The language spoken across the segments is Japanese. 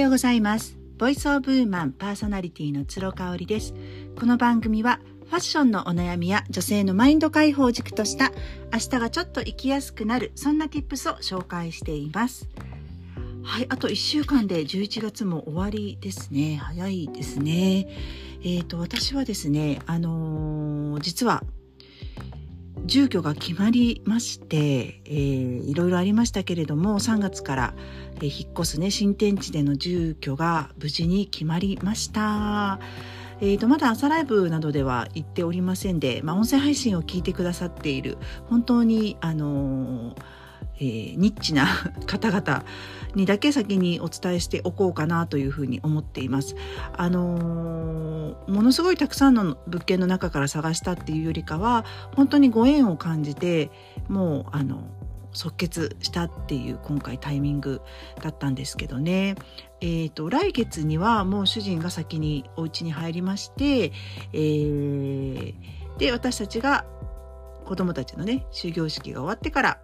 ようございます。ボイスオブウーマンパーソナリティの鶴香織です。この番組はファッションのお悩みや女性のマインド解放軸とした明日がちょっと生きやすくなるそんな tips を紹介しています。はい、あと1週間で11月も終わりですね。早いですね。えっ、ー、と、私はですね、あのー、実は住居が決まりまして、えー、いろいろありましたけれども3月から、え、引っ越すね新天地での住居が無事に決まりました。えーと、まだ朝ライブなどでは行っておりませんで、まあ、音声配信を聞いてくださっている本当にあのーえー、ニッチな 方々にだけ先にお伝えしておこうかなというふうに思っています。あのー、ものすごいたくさんの物件の中から探したっていうよりかは本当にご縁を感じてもうあの即決したっていう今回タイミングだったんですけどね。えーと、来月にはもう主人が先にお家に入りまして、えー、で私たちが子供たちのね終業式が終わってから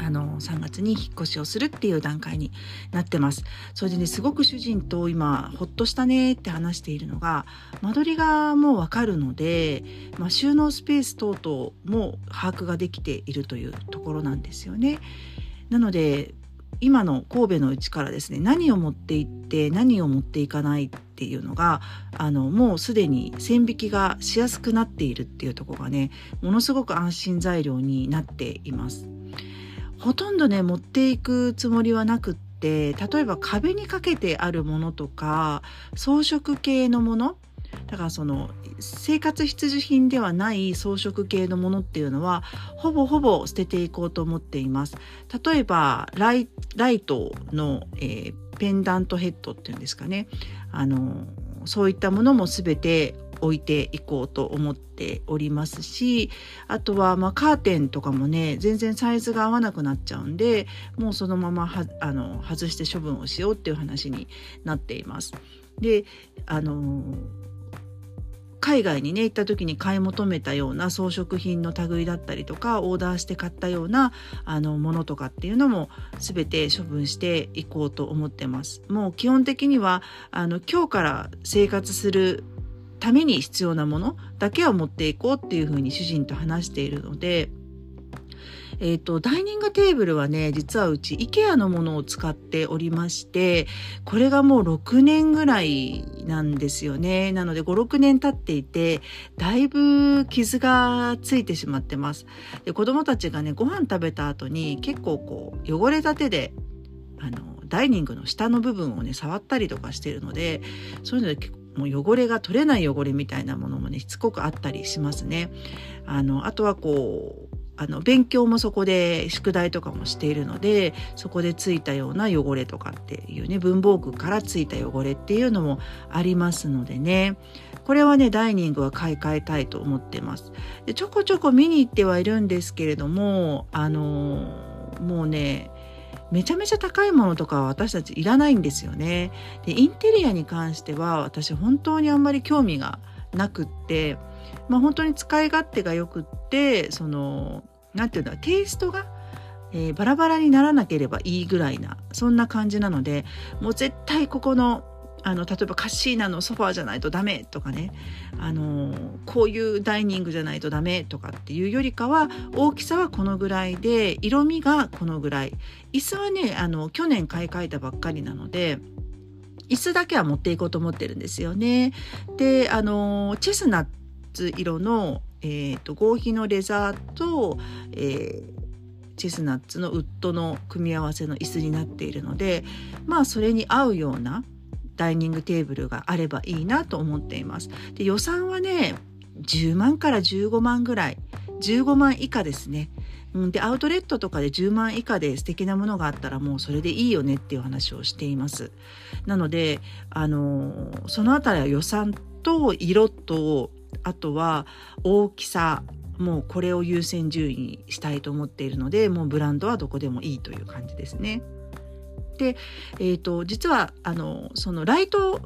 あの3月に引っ越しをするっていう段階になってます。それでねすごく主人と今ほっとしたねって話しているのが間取りがもうわかるので、まあ、収納スペース等々も把握ができているというところなんですよね。なので今の神戸のうちからですね何を持って行って何を持っていかないっていうのがあのもうすでに線引きがしやすくなっているっていうとこがねものすごく安心材料になっています。ほとんどね持っていくつもりはなくって例えば壁にかけてあるものとか装飾系のものだからその生活必需品ではない装飾系のものっていうのはほぼほぼ捨てていこうと思っています。例えばライトの、えー、ペンダントヘッドっていうんですかねあのそういったものも全て置いていこうと思っておりますしあとはまカーテンとかもね全然サイズが合わなくなっちゃうんでもうそのままはあの外して処分をしようっていう話になっています。であの海外にね行った時に買い求めたような装飾品の類だったりとかオーダーして買ったようなあのものとかっていうのも全て処分していこうと思ってます。もう基本的にはあの今日から生活するために必要なものだけを持っていこうっていうふうに主人と話しているので、えっ、ー、と、ダイニングテーブルはね、実はうち IKEA のものを使っておりまして、これがもう6年ぐらいなんですよね。なので5、6年経っていて、だいぶ傷がついてしまってます。で子供たちがね、ご飯食べた後に結構こう、汚れた手で、あの、ダイニングの下の部分をね、触ったりとかしてるので、そういうので結構もう汚れが取れない汚れみたいなものもねしつこくあったりしますね。あのあとはこうあの勉強もそこで宿題とかもしているのでそこでついたような汚れとかっていうね文房具からついた汚れっていうのもありますのでねこれはねダイニングは買い替えたいと思ってますでちょこちょこ見に行ってはいるんですけれどもあのもうねめちゃめちゃ高いものとかは私たちいらないんですよね。でインテリアに関しては私本当にあんまり興味がなくって、まあ、本当に使い勝手がよくってその何て言うんだテイストが、えー、バラバラにならなければいいぐらいなそんな感じなのでもう絶対ここのあの例えばカッシーナのソファーじゃないとダメとかねあのこういうダイニングじゃないとダメとかっていうよりかは大きさはこのぐらいで色味がこのぐらい椅子はねあの去年買い替えたばっかりなので椅子だけは持っていこうと思ってるんですよね。であのチェスナッツ色の、えーと、合皮のレザーと、えーチェスナッツのウッドの組み合わせの椅子になっているのでまあそれに合うようなダイニングテーブルがあればいいなと思っています。で予算はね10万から15万ぐらい15万以下ですね。うん、でアウトレットとかで10万以下で素敵なものがあったらもうそれでいいよねっていう話をしています。なのであのそのあたりは予算と色とあとは大きさもうこれを優先順位にしたいと思っているのでもうブランドはどこでもいいという感じですね。で、えーと、実はあのそのライト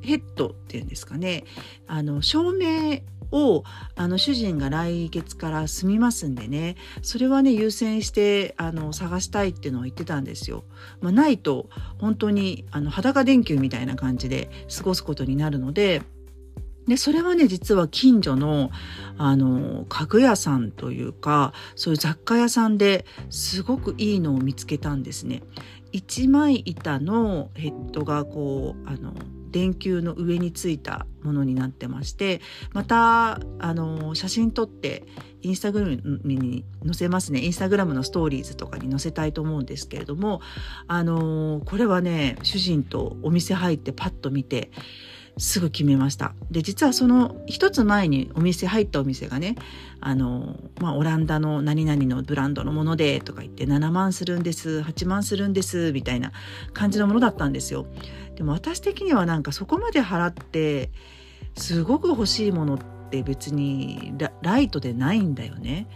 ヘッドっていうんですかね。あの照明をあの主人が来月から住みますんでね。それはね優先してあの探したいっていうのを言ってたんですよ。まあ、ないと本当にあの裸電球みたいな感じで過ごすことになるので。で、それはね、実は近所の、あの、家具屋さんというか、そういう雑貨屋さんですごくいいのを見つけたんですね。一枚板のヘッドがこう、あの、電球の上についたものになってましてまたあの写真撮ってインスタグラムに載せますねインスタグラムのストーリーズとかに載せたいと思うんですけれどもあのこれはね主人とお店入ってパッと見てすぐ決めました。で、実はその一つ前にお店入ったお店がね、あの、まあ、オランダの何々のブランドのものでとか言って7万するんです、8万するんです、みたいな感じのものだったんですよ。でも私的にはなんかそこまで払って、すごく欲しいものって別にライトでないんだよね。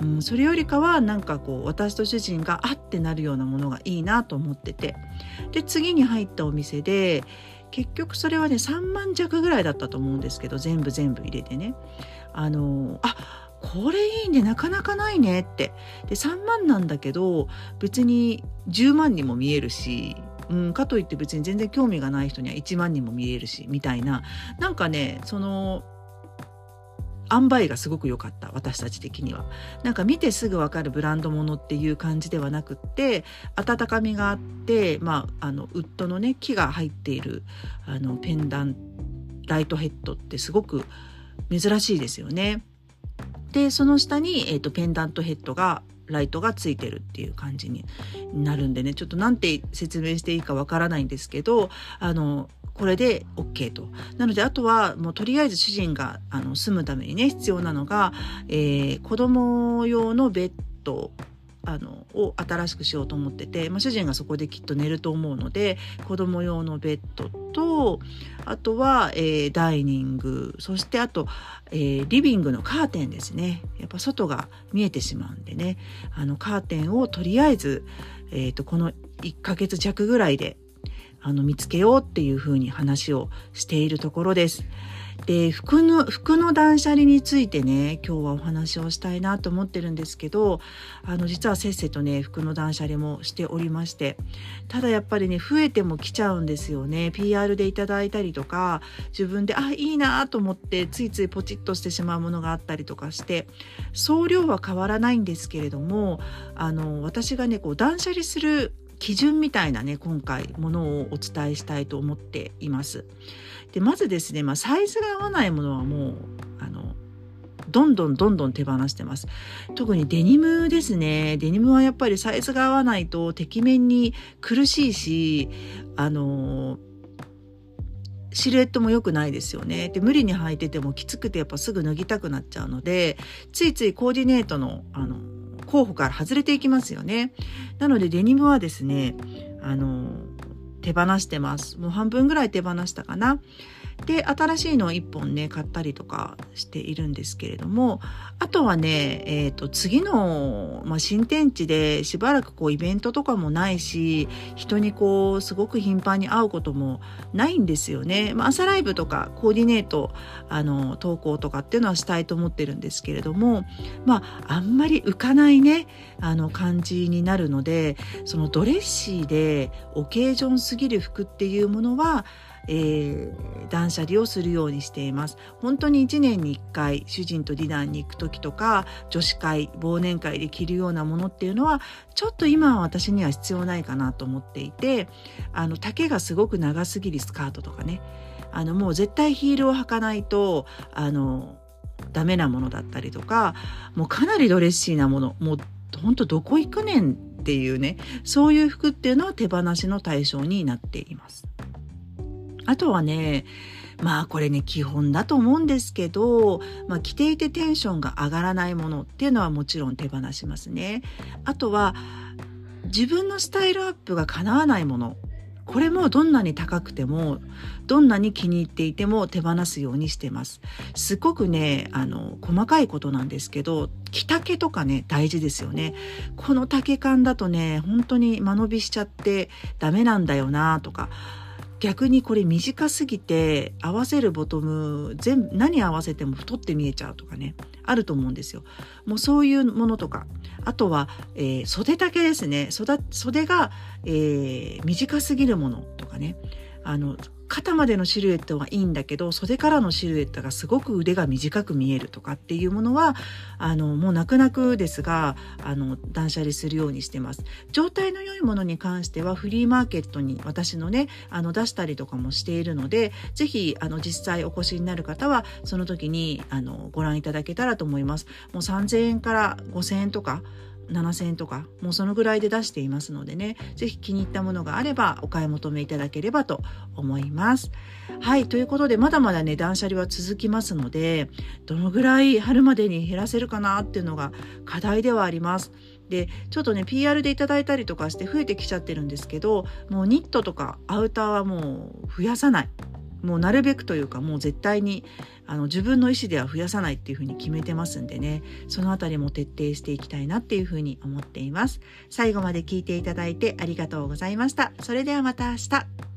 うん、それよりかはなんかこう私と主人があってなるようなものがいいなと思っててで次に入ったお店で結局それはね3万弱ぐらいだったと思うんですけど全部全部入れてね。あのあこれいいねなかなかないねって。で3万なんだけど別に10万にも見えるしうん、かといって別に全然興味がない人には1万にも見えるしみたいな。なんかねその塩梅がすごく良かった私たち的にはなんか見てすぐ分かるブランドものっていう感じではなくって温かみがあって、まあ、あのウッドのね木が入っているあのペンダンライトヘッドってすごく珍しいですよね。でその下に、えーと、ペンダントヘッドがライトがついてるっていう感じになるんでねちょっと何て説明していいかわからないんですけどあのこれで OK と。なので、あとはもうとりあえず主人があの住むためにね、必要なのが、えー、子供用のベッドあのを新しくしようと思ってて、まあ、主人がそこできっと寝ると思うので子供用のベッドとあとは、えー、ダイニングそしてあと、えー、リビングのカーテンですねやっぱ外が見えてしまうんでねあのカーテンをとりあえず、えーとこの1ヶ月弱ぐらいであの見つけようっていうふうに話をしているところです。で服の服の断捨離についてね今日はお話をしたいなと思ってるんですけどあの実はせっせとね服の断捨離もしておりましてただやっぱりね増えても来ちゃうんですよね PR でいただいたりとか自分であいいなと思ってついついポチッとしてしまうものがあったりとかして総量は変わらないんですけれどもあの私がねこう断捨離する基準みたいなね今回ものをお伝えしたいと思っています。でまずですね、まあ、サイズが合わないものはもうあのどんどんどんどん手放してます。特にデニムですね。デニムはやっぱりサイズが合わないとてきめんに苦しいし、あのシルエットも良くないですよね。で、無理に履いててもきつくてやっぱすぐ脱ぎたくなっちゃうので、ついついコーディネートの、あの、候補から外れていきますよね。なのでデニムはですね、あの、手放してます。もう半分ぐらい手放したかな。で新しいのを1本ね買ったりとかしているんですけれどもあとはね、えーと、次の、まあ、新天地でしばらくこうイベントとかもないし人にこうすごく頻繁に会うこともないんですよね。まあ、朝ライブとかコーディネートあの投稿とかっていうのはしたいと思ってるんですけれどもまああんまり浮かないねあの感じになるのでそのドレッシーでオケージョンすぎる服っていうものはえー、断捨離をするようにしています。本当に1年に1回主人とディナーに行く時とか女子会忘年会で着るようなものっていうのはちょっと今は私には必要ないかなと思っていてあの丈がすごく長すぎるスカートとかねあのもう絶対ヒールを履かないとあのダメなものだったりとかもうかなりドレッシーなものもうほんとどこ行くねんっていうねそういう服っていうのは手放しの対象になっています。あとはね、まあこれね基本だと思うんですけど、まあ、着ていてテンションが上がらないものっていうのはもちろん手放しますね。あとは自分のスタイルアップが叶わないものこれもどんなに高くてもどんなに気に入っていても手放すようにしてます。すごくねあの細かいことなんですけど着丈とかね大事ですよね。この丈感だとね本当に間延びしちゃってダメなんだよなとか逆にこれ短すぎて合わせるボトム全何合わせても太って見えちゃうとかねあると思うんですよ。もうそういうものとか。あとは、えー、袖丈ですね。袖が、えー、短すぎるものとかね。あの肩までのシルエットはいいんだけど袖からのシルエットがすごく腕が短く見えるとかっていうものはあのもう泣く泣くですがあの断捨離するようにしてます。状態の良いものに関してはフリーマーケットに私のねあの出したりとかもしているので是非実際お越しになる方はその時にあのご覧いただけたらと思います。もう3000円から5000円とか7000円とかもうそのぐらいで出していますのでね是非気に入ったものがあればお買い求めいただければと思います。はいということでまだまだね断捨離は続きますのでどのぐらい春までに減らせるかなっていうのが課題ではあります。でちょっとね PR でいただいたりとかして増えてきちゃってるんですけどもうニットとかアウターはもう増やさないもうなるべくというかもう絶対にあの自分の意思では増やさないっていうふうに決めてますんでね。そのあたりも徹底していきたいなっていうふうに思っています。最後まで聞いていただいてありがとうございました。それではまた明日。